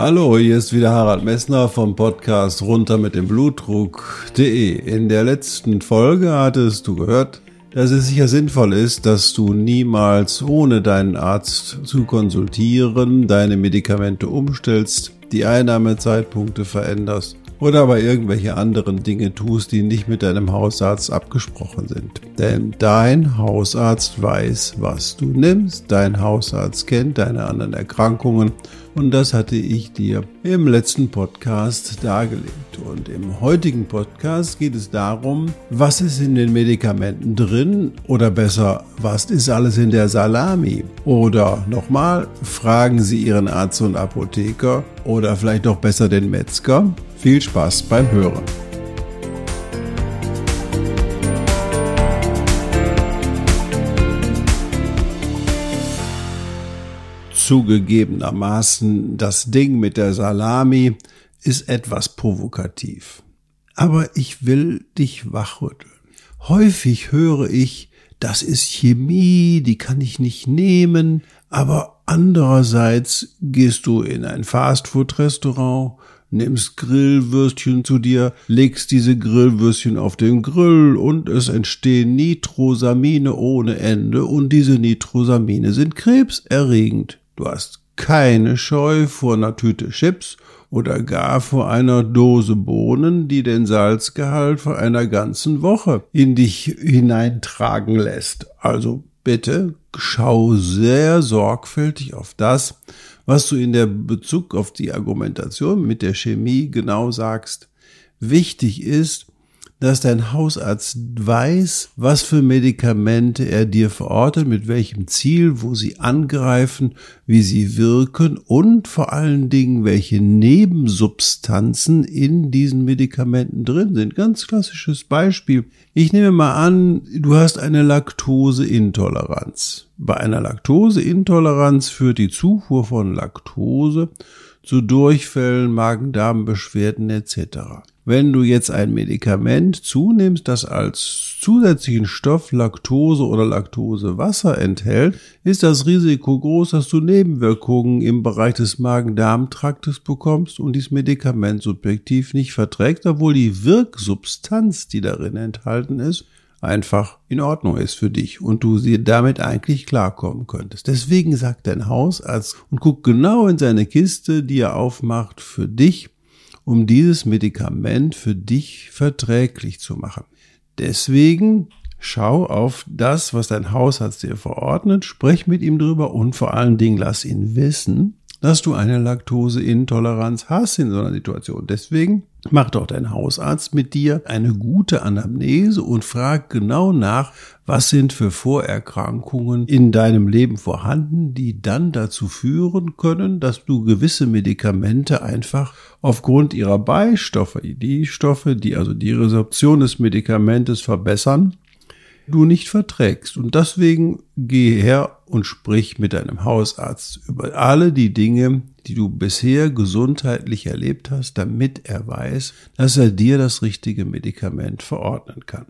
Hallo, hier ist wieder Harald Messner vom Podcast runter mit dem Blutdruck.de. In der letzten Folge hattest du gehört, dass es sicher sinnvoll ist, dass du niemals ohne deinen Arzt zu konsultieren deine Medikamente umstellst, die Einnahmezeitpunkte veränderst oder aber irgendwelche anderen Dinge tust, die nicht mit deinem Hausarzt abgesprochen sind. Denn dein Hausarzt weiß, was du nimmst, dein Hausarzt kennt deine anderen Erkrankungen und das hatte ich dir im letzten Podcast dargelegt. Und im heutigen Podcast geht es darum, was ist in den Medikamenten drin oder besser, was ist alles in der Salami? Oder nochmal, fragen Sie Ihren Arzt und Apotheker oder vielleicht doch besser den Metzger. Viel Spaß beim Hören. Zugegebenermaßen, das Ding mit der Salami ist etwas provokativ. Aber ich will dich wachrütteln. Häufig höre ich, das ist Chemie, die kann ich nicht nehmen, aber andererseits gehst du in ein Fastfood-Restaurant, nimmst Grillwürstchen zu dir, legst diese Grillwürstchen auf den Grill und es entstehen Nitrosamine ohne Ende und diese Nitrosamine sind krebserregend. Du hast keine Scheu vor einer Tüte Chips oder gar vor einer Dose Bohnen, die den Salzgehalt vor einer ganzen Woche in dich hineintragen lässt. Also bitte schau sehr sorgfältig auf das, was du in der Bezug auf die Argumentation mit der Chemie genau sagst. Wichtig ist, dass dein Hausarzt weiß, was für Medikamente er dir verortet, mit welchem Ziel, wo sie angreifen, wie sie wirken und vor allen Dingen, welche Nebensubstanzen in diesen Medikamenten drin sind. Ganz klassisches Beispiel. Ich nehme mal an, du hast eine Laktoseintoleranz. Bei einer Laktoseintoleranz führt die Zufuhr von Laktose zu Durchfällen, Magen-Darm-Beschwerden etc. Wenn du jetzt ein Medikament zunimmst, das als zusätzlichen Stoff Laktose oder Laktosewasser enthält, ist das Risiko groß, dass du Nebenwirkungen im Bereich des Magen-Darm-Traktes bekommst und dieses Medikament subjektiv nicht verträgt, obwohl die Wirksubstanz, die darin enthalten ist, einfach in Ordnung ist für dich und du sie damit eigentlich klarkommen könntest. Deswegen sagt dein Hausarzt und guck genau in seine Kiste, die er aufmacht für dich, um dieses Medikament für dich verträglich zu machen. Deswegen schau auf das, was dein Hausarzt dir verordnet, sprech mit ihm drüber und vor allen Dingen lass ihn wissen, dass du eine Laktoseintoleranz hast in so einer Situation. Deswegen mach doch dein Hausarzt mit dir eine gute Anamnese und frag genau nach, was sind für Vorerkrankungen in deinem Leben vorhanden, die dann dazu führen können, dass du gewisse Medikamente einfach aufgrund ihrer Beistoffe, die Stoffe, die also die Resorption des Medikamentes verbessern, du nicht verträgst. Und deswegen geh her und sprich mit deinem Hausarzt über alle die Dinge, die du bisher gesundheitlich erlebt hast, damit er weiß, dass er dir das richtige Medikament verordnen kann.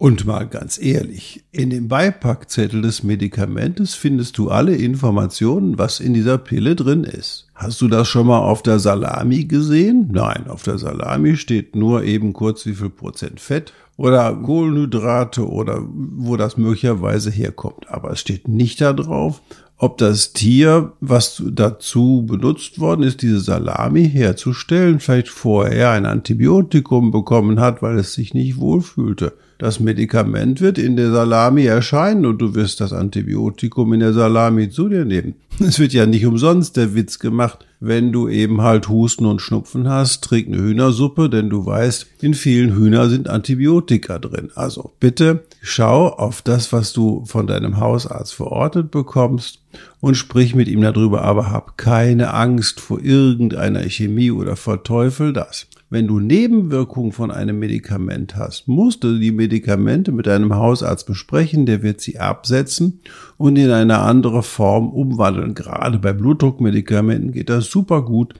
Und mal ganz ehrlich, in dem Beipackzettel des Medikamentes findest du alle Informationen, was in dieser Pille drin ist. Hast du das schon mal auf der Salami gesehen? Nein, auf der Salami steht nur eben kurz wie viel Prozent Fett oder Kohlenhydrate oder wo das möglicherweise herkommt. Aber es steht nicht da drauf, ob das Tier, was dazu benutzt worden ist, diese Salami herzustellen, vielleicht vorher ein Antibiotikum bekommen hat, weil es sich nicht wohlfühlte. Das Medikament wird in der Salami erscheinen und du wirst das Antibiotikum in der Salami zu dir nehmen. Es wird ja nicht umsonst der Witz gemacht, wenn du eben halt Husten und Schnupfen hast, trink eine Hühnersuppe, denn du weißt, in vielen Hühner sind Antibiotika drin. Also bitte schau auf das, was du von deinem Hausarzt verortet bekommst und sprich mit ihm darüber, aber hab keine Angst vor irgendeiner Chemie oder verteufel das. wenn du Nebenwirkungen von einem Medikament hast, musst du die Medikamente mit deinem Hausarzt besprechen, der wird sie absetzen und in eine andere Form umwandeln. Gerade bei Blutdruckmedikamenten geht das super gut.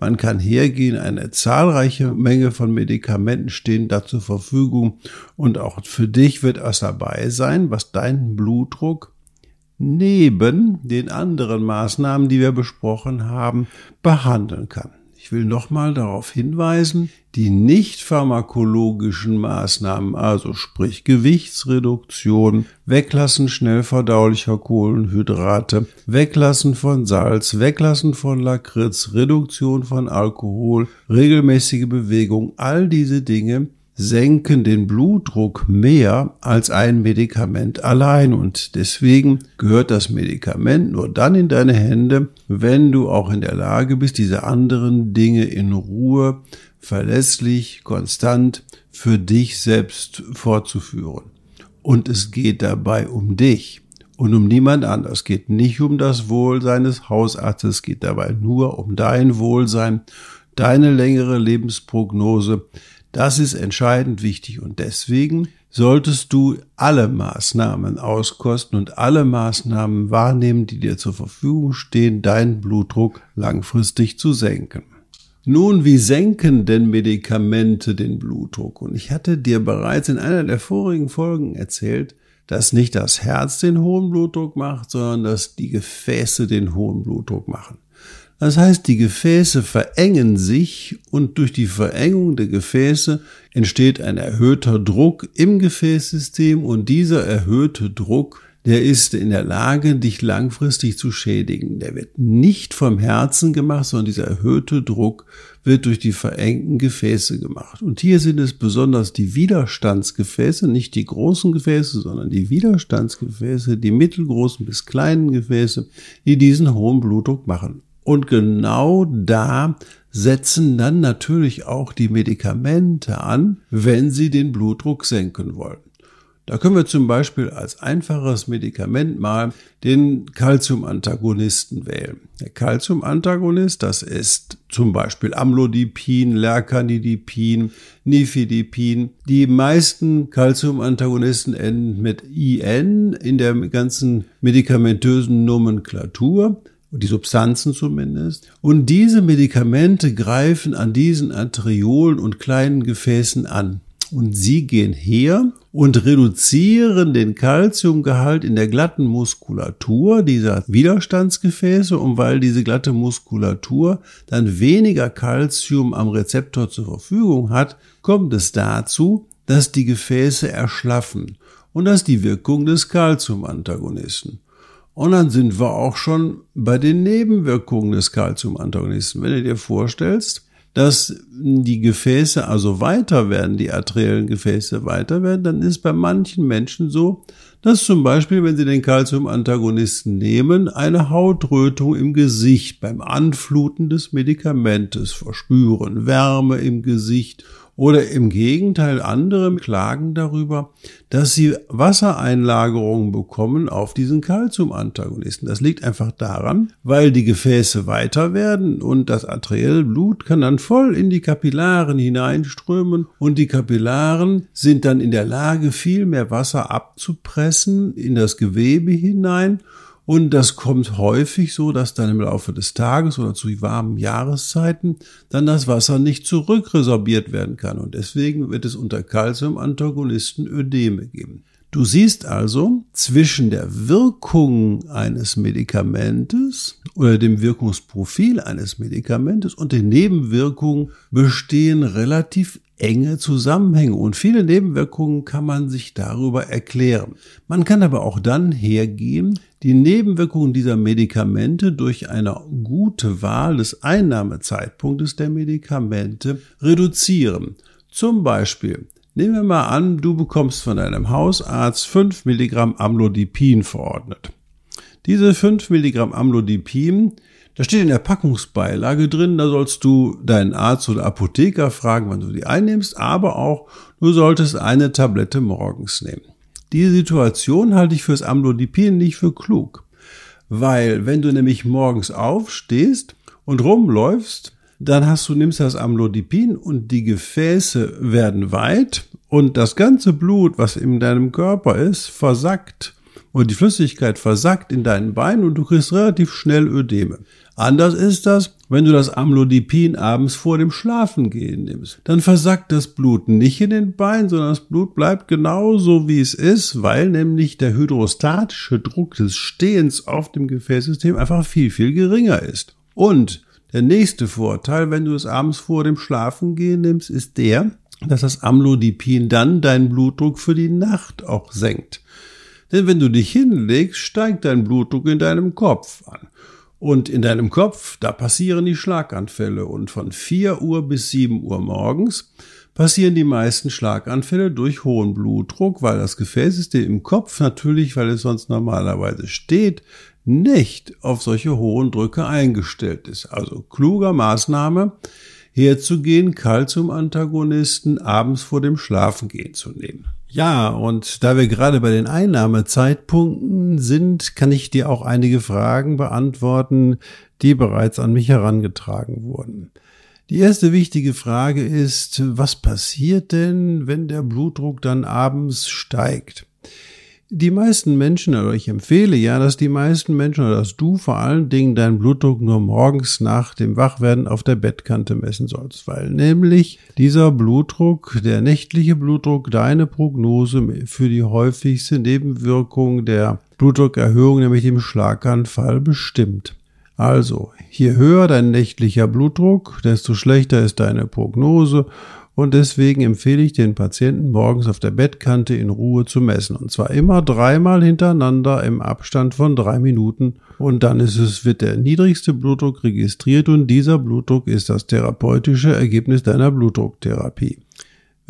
Man kann hergehen, eine zahlreiche Menge von Medikamenten stehen da zur Verfügung und auch für dich wird es dabei sein, was deinen Blutdruck neben den anderen Maßnahmen, die wir besprochen haben, behandeln kann. Ich will nochmal darauf hinweisen, die nicht pharmakologischen Maßnahmen, also sprich Gewichtsreduktion, Weglassen schnell verdaulicher Kohlenhydrate, Weglassen von Salz, Weglassen von Lakritz, Reduktion von Alkohol, regelmäßige Bewegung, all diese Dinge senken den Blutdruck mehr als ein Medikament allein und deswegen gehört das Medikament nur dann in deine Hände, wenn du auch in der Lage bist, diese anderen Dinge in Ruhe, verlässlich, konstant für dich selbst fortzuführen. Und es geht dabei um dich und um niemand anders. Es geht nicht um das Wohl seines Hausarztes, es geht dabei nur um dein Wohlsein, deine längere Lebensprognose, das ist entscheidend wichtig und deswegen solltest du alle Maßnahmen auskosten und alle Maßnahmen wahrnehmen, die dir zur Verfügung stehen, deinen Blutdruck langfristig zu senken. Nun, wie senken denn Medikamente den Blutdruck? Und ich hatte dir bereits in einer der vorigen Folgen erzählt, dass nicht das Herz den hohen Blutdruck macht, sondern dass die Gefäße den hohen Blutdruck machen. Das heißt, die Gefäße verengen sich und durch die Verengung der Gefäße entsteht ein erhöhter Druck im Gefäßsystem und dieser erhöhte Druck, der ist in der Lage, dich langfristig zu schädigen. Der wird nicht vom Herzen gemacht, sondern dieser erhöhte Druck wird durch die verengten Gefäße gemacht. Und hier sind es besonders die Widerstandsgefäße, nicht die großen Gefäße, sondern die Widerstandsgefäße, die mittelgroßen bis kleinen Gefäße, die diesen hohen Blutdruck machen. Und genau da setzen dann natürlich auch die Medikamente an, wenn sie den Blutdruck senken wollen. Da können wir zum Beispiel als einfaches Medikament mal den Calciumantagonisten wählen. Der Calciumantagonist, das ist zum Beispiel Amlodipin, Lercanidipin, Nifedipin. Die meisten Calciumantagonisten enden mit IN in der ganzen medikamentösen Nomenklatur die Substanzen zumindest. Und diese Medikamente greifen an diesen Arteriolen und kleinen Gefäßen an. Und sie gehen her und reduzieren den Kalziumgehalt in der glatten Muskulatur dieser Widerstandsgefäße. Und weil diese glatte Muskulatur dann weniger Kalzium am Rezeptor zur Verfügung hat, kommt es dazu, dass die Gefäße erschlaffen. Und das ist die Wirkung des Calciumantagonisten. Und dann sind wir auch schon bei den Nebenwirkungen des Calciumantagonisten. Wenn du dir vorstellst, dass die Gefäße also weiter werden, die arteriellen Gefäße weiter werden, dann ist bei manchen Menschen so, dass zum Beispiel, wenn sie den Calciumantagonisten nehmen, eine Hautrötung im Gesicht beim Anfluten des Medikamentes verspüren, Wärme im Gesicht oder im Gegenteil, andere klagen darüber, dass sie Wassereinlagerungen bekommen auf diesen Calciumantagonisten. Das liegt einfach daran, weil die Gefäße weiter werden und das arterielle Blut kann dann voll in die Kapillaren hineinströmen und die Kapillaren sind dann in der Lage, viel mehr Wasser abzupressen in das Gewebe hinein und das kommt häufig so, dass dann im Laufe des Tages oder zu warmen Jahreszeiten dann das Wasser nicht zurückresorbiert werden kann. Und deswegen wird es unter Calciumantagonisten Ödeme geben. Du siehst also, zwischen der Wirkung eines Medikamentes oder dem Wirkungsprofil eines Medikamentes und den Nebenwirkungen bestehen relativ enge Zusammenhänge und viele Nebenwirkungen kann man sich darüber erklären. Man kann aber auch dann hergehen, die Nebenwirkungen dieser Medikamente durch eine gute Wahl des Einnahmezeitpunktes der Medikamente reduzieren. Zum Beispiel Nehmen wir mal an, du bekommst von deinem Hausarzt 5 Milligramm Amlodipin verordnet. Diese 5 Milligramm Amlodipin da steht in der Packungsbeilage drin, da sollst du deinen Arzt oder Apotheker fragen, wann du die einnimmst, aber auch du solltest eine Tablette morgens nehmen. Diese Situation halte ich fürs Amlodipin nicht für klug, weil wenn du nämlich morgens aufstehst und rumläufst, dann hast du, nimmst das Amlodipin und die Gefäße werden weit und das ganze Blut, was in deinem Körper ist, versackt und die Flüssigkeit versackt in deinen Beinen und du kriegst relativ schnell Ödeme. Anders ist das, wenn du das Amlodipin abends vor dem Schlafengehen nimmst. Dann versackt das Blut nicht in den Beinen, sondern das Blut bleibt genauso wie es ist, weil nämlich der hydrostatische Druck des Stehens auf dem Gefäßsystem einfach viel, viel geringer ist. Und der nächste Vorteil, wenn du es abends vor dem Schlafengehen nimmst, ist der, dass das Amlodipin dann deinen Blutdruck für die Nacht auch senkt. Denn wenn du dich hinlegst, steigt dein Blutdruck in deinem Kopf an. Und in deinem Kopf, da passieren die Schlaganfälle. Und von 4 Uhr bis 7 Uhr morgens passieren die meisten Schlaganfälle durch hohen Blutdruck, weil das Gefäßsystem im Kopf natürlich, weil es sonst normalerweise steht, nicht auf solche hohen Drücke eingestellt ist. Also kluger Maßnahme, herzugehen, Calcium-Antagonisten abends vor dem Schlafengehen zu nehmen. Ja, und da wir gerade bei den Einnahmezeitpunkten sind, kann ich dir auch einige Fragen beantworten, die bereits an mich herangetragen wurden. Die erste wichtige Frage ist, was passiert denn, wenn der Blutdruck dann abends steigt? Die meisten Menschen, oder ich empfehle ja, dass die meisten Menschen oder dass du vor allen Dingen deinen Blutdruck nur morgens nach dem Wachwerden auf der Bettkante messen sollst, weil nämlich dieser Blutdruck, der nächtliche Blutdruck, deine Prognose für die häufigste Nebenwirkung der Blutdruckerhöhung, nämlich dem Schlaganfall, bestimmt. Also, je höher dein nächtlicher Blutdruck, desto schlechter ist deine Prognose und deswegen empfehle ich den Patienten morgens auf der Bettkante in Ruhe zu messen. Und zwar immer dreimal hintereinander im Abstand von drei Minuten. Und dann ist es, wird der niedrigste Blutdruck registriert und dieser Blutdruck ist das therapeutische Ergebnis deiner Blutdrucktherapie.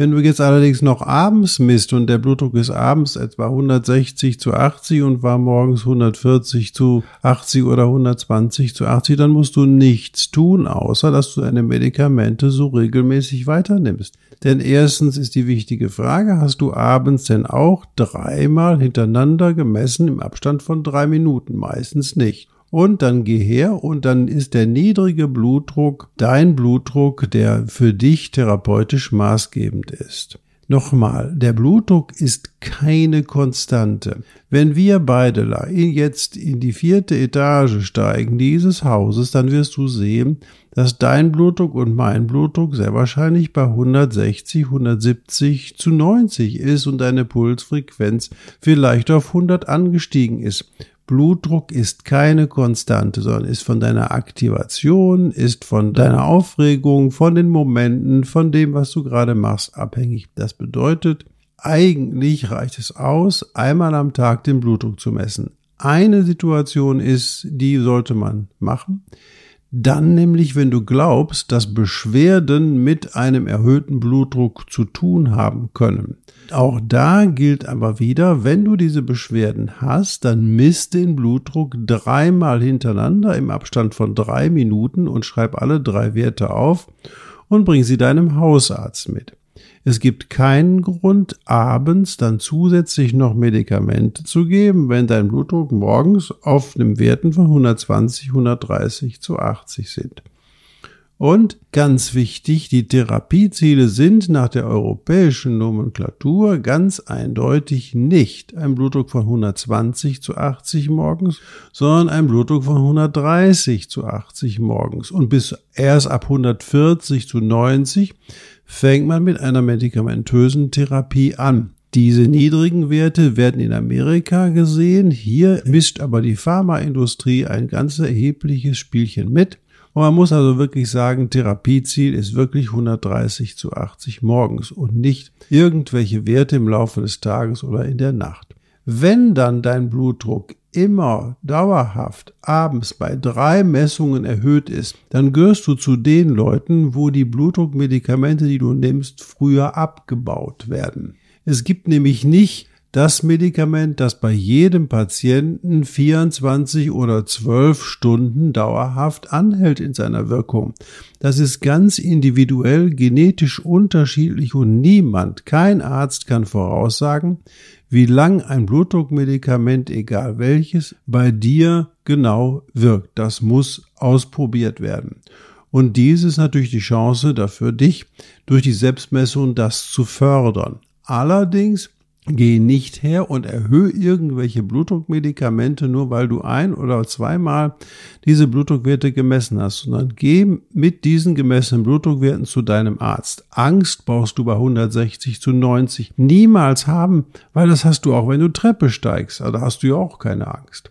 Wenn du jetzt allerdings noch abends misst und der Blutdruck ist abends etwa 160 zu 80 und war morgens 140 zu 80 oder 120 zu 80, dann musst du nichts tun, außer dass du deine Medikamente so regelmäßig weiternimmst. Denn erstens ist die wichtige Frage, hast du abends denn auch dreimal hintereinander gemessen im Abstand von drei Minuten? Meistens nicht und dann geh her und dann ist der niedrige Blutdruck dein Blutdruck, der für dich therapeutisch maßgebend ist. Nochmal, der Blutdruck ist keine Konstante. Wenn wir beide jetzt in die vierte Etage steigen dieses Hauses, dann wirst du sehen, dass dein Blutdruck und mein Blutdruck sehr wahrscheinlich bei 160, 170 zu 90 ist und deine Pulsfrequenz vielleicht auf 100 angestiegen ist. Blutdruck ist keine Konstante, sondern ist von deiner Aktivation, ist von deiner Aufregung, von den Momenten, von dem, was du gerade machst, abhängig. Das bedeutet, eigentlich reicht es aus, einmal am Tag den Blutdruck zu messen. Eine Situation ist, die sollte man machen. Dann nämlich, wenn du glaubst, dass Beschwerden mit einem erhöhten Blutdruck zu tun haben können. Auch da gilt aber wieder, wenn du diese Beschwerden hast, dann misst den Blutdruck dreimal hintereinander im Abstand von drei Minuten und schreib alle drei Werte auf und bring sie deinem Hausarzt mit. Es gibt keinen Grund, abends dann zusätzlich noch Medikamente zu geben, wenn dein Blutdruck morgens auf den Werten von 120, 130 zu 80 sind. Und ganz wichtig, die Therapieziele sind nach der europäischen Nomenklatur ganz eindeutig nicht ein Blutdruck von 120 zu 80 morgens, sondern ein Blutdruck von 130 zu 80 morgens. Und bis erst ab 140 zu 90 fängt man mit einer medikamentösen Therapie an. Diese niedrigen Werte werden in Amerika gesehen. Hier mischt aber die Pharmaindustrie ein ganz erhebliches Spielchen mit. Und man muss also wirklich sagen, Therapieziel ist wirklich 130 zu 80 morgens und nicht irgendwelche Werte im Laufe des Tages oder in der Nacht. Wenn dann dein Blutdruck immer dauerhaft abends bei drei Messungen erhöht ist, dann gehörst du zu den Leuten, wo die Blutdruckmedikamente, die du nimmst, früher abgebaut werden. Es gibt nämlich nicht das Medikament, das bei jedem Patienten 24 oder 12 Stunden dauerhaft anhält in seiner Wirkung. Das ist ganz individuell, genetisch unterschiedlich und niemand, kein Arzt kann voraussagen, wie lang ein Blutdruckmedikament, egal welches, bei dir genau wirkt. Das muss ausprobiert werden. Und dies ist natürlich die Chance dafür dich, durch die Selbstmessung das zu fördern. Allerdings Geh nicht her und erhöhe irgendwelche Blutdruckmedikamente, nur weil du ein oder zweimal diese Blutdruckwerte gemessen hast, sondern geh mit diesen gemessenen Blutdruckwerten zu deinem Arzt. Angst brauchst du bei 160 zu 90 niemals haben, weil das hast du auch, wenn du Treppe steigst. Also hast du ja auch keine Angst.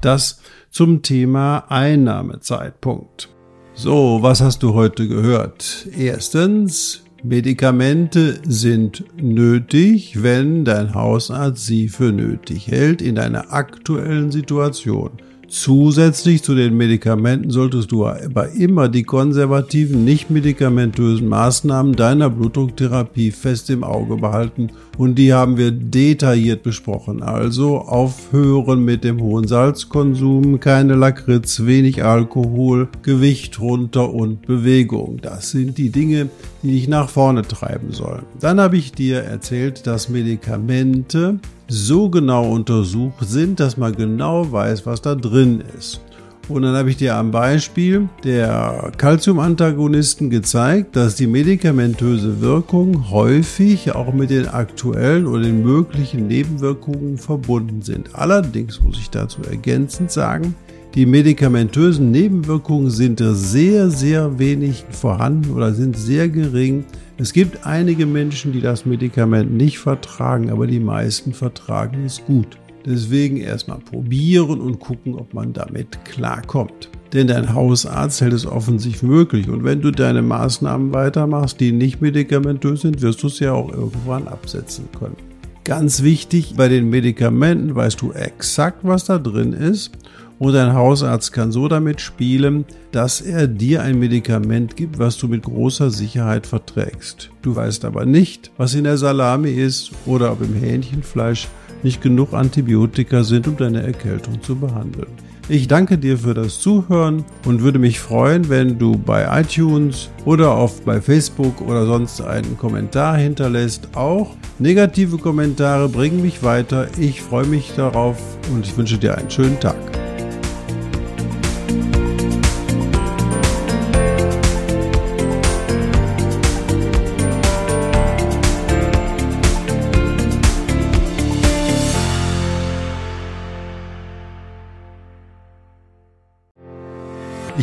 Das zum Thema Einnahmezeitpunkt. So, was hast du heute gehört? Erstens, Medikamente sind nötig, wenn dein Hausarzt sie für nötig hält in deiner aktuellen Situation. Zusätzlich zu den Medikamenten solltest du aber immer die konservativen, nicht medikamentösen Maßnahmen deiner Blutdrucktherapie fest im Auge behalten und die haben wir detailliert besprochen. Also aufhören mit dem hohen Salzkonsum, keine Lakritz, wenig Alkohol, Gewicht runter und Bewegung. Das sind die Dinge, die dich nach vorne treiben sollen. Dann habe ich dir erzählt, dass Medikamente so genau untersucht sind, dass man genau weiß, was da drin ist. Und dann habe ich dir am Beispiel der Calcium-Antagonisten gezeigt, dass die medikamentöse Wirkung häufig auch mit den aktuellen oder den möglichen Nebenwirkungen verbunden sind. Allerdings muss ich dazu ergänzend sagen, die medikamentösen Nebenwirkungen sind sehr, sehr wenig vorhanden oder sind sehr gering. Es gibt einige Menschen, die das Medikament nicht vertragen, aber die meisten vertragen es gut. Deswegen erstmal probieren und gucken, ob man damit klarkommt. Denn dein Hausarzt hält es offensichtlich möglich. Und wenn du deine Maßnahmen weitermachst, die nicht medikamentös sind, wirst du es ja auch irgendwann absetzen können. Ganz wichtig, bei den Medikamenten weißt du exakt, was da drin ist. Und dein Hausarzt kann so damit spielen, dass er dir ein Medikament gibt, was du mit großer Sicherheit verträgst. Du weißt aber nicht, was in der Salami ist oder ob im Hähnchenfleisch nicht genug Antibiotika sind, um deine Erkältung zu behandeln. Ich danke dir für das Zuhören und würde mich freuen, wenn du bei iTunes oder auf bei Facebook oder sonst einen Kommentar hinterlässt. Auch negative Kommentare bringen mich weiter. Ich freue mich darauf und ich wünsche dir einen schönen Tag.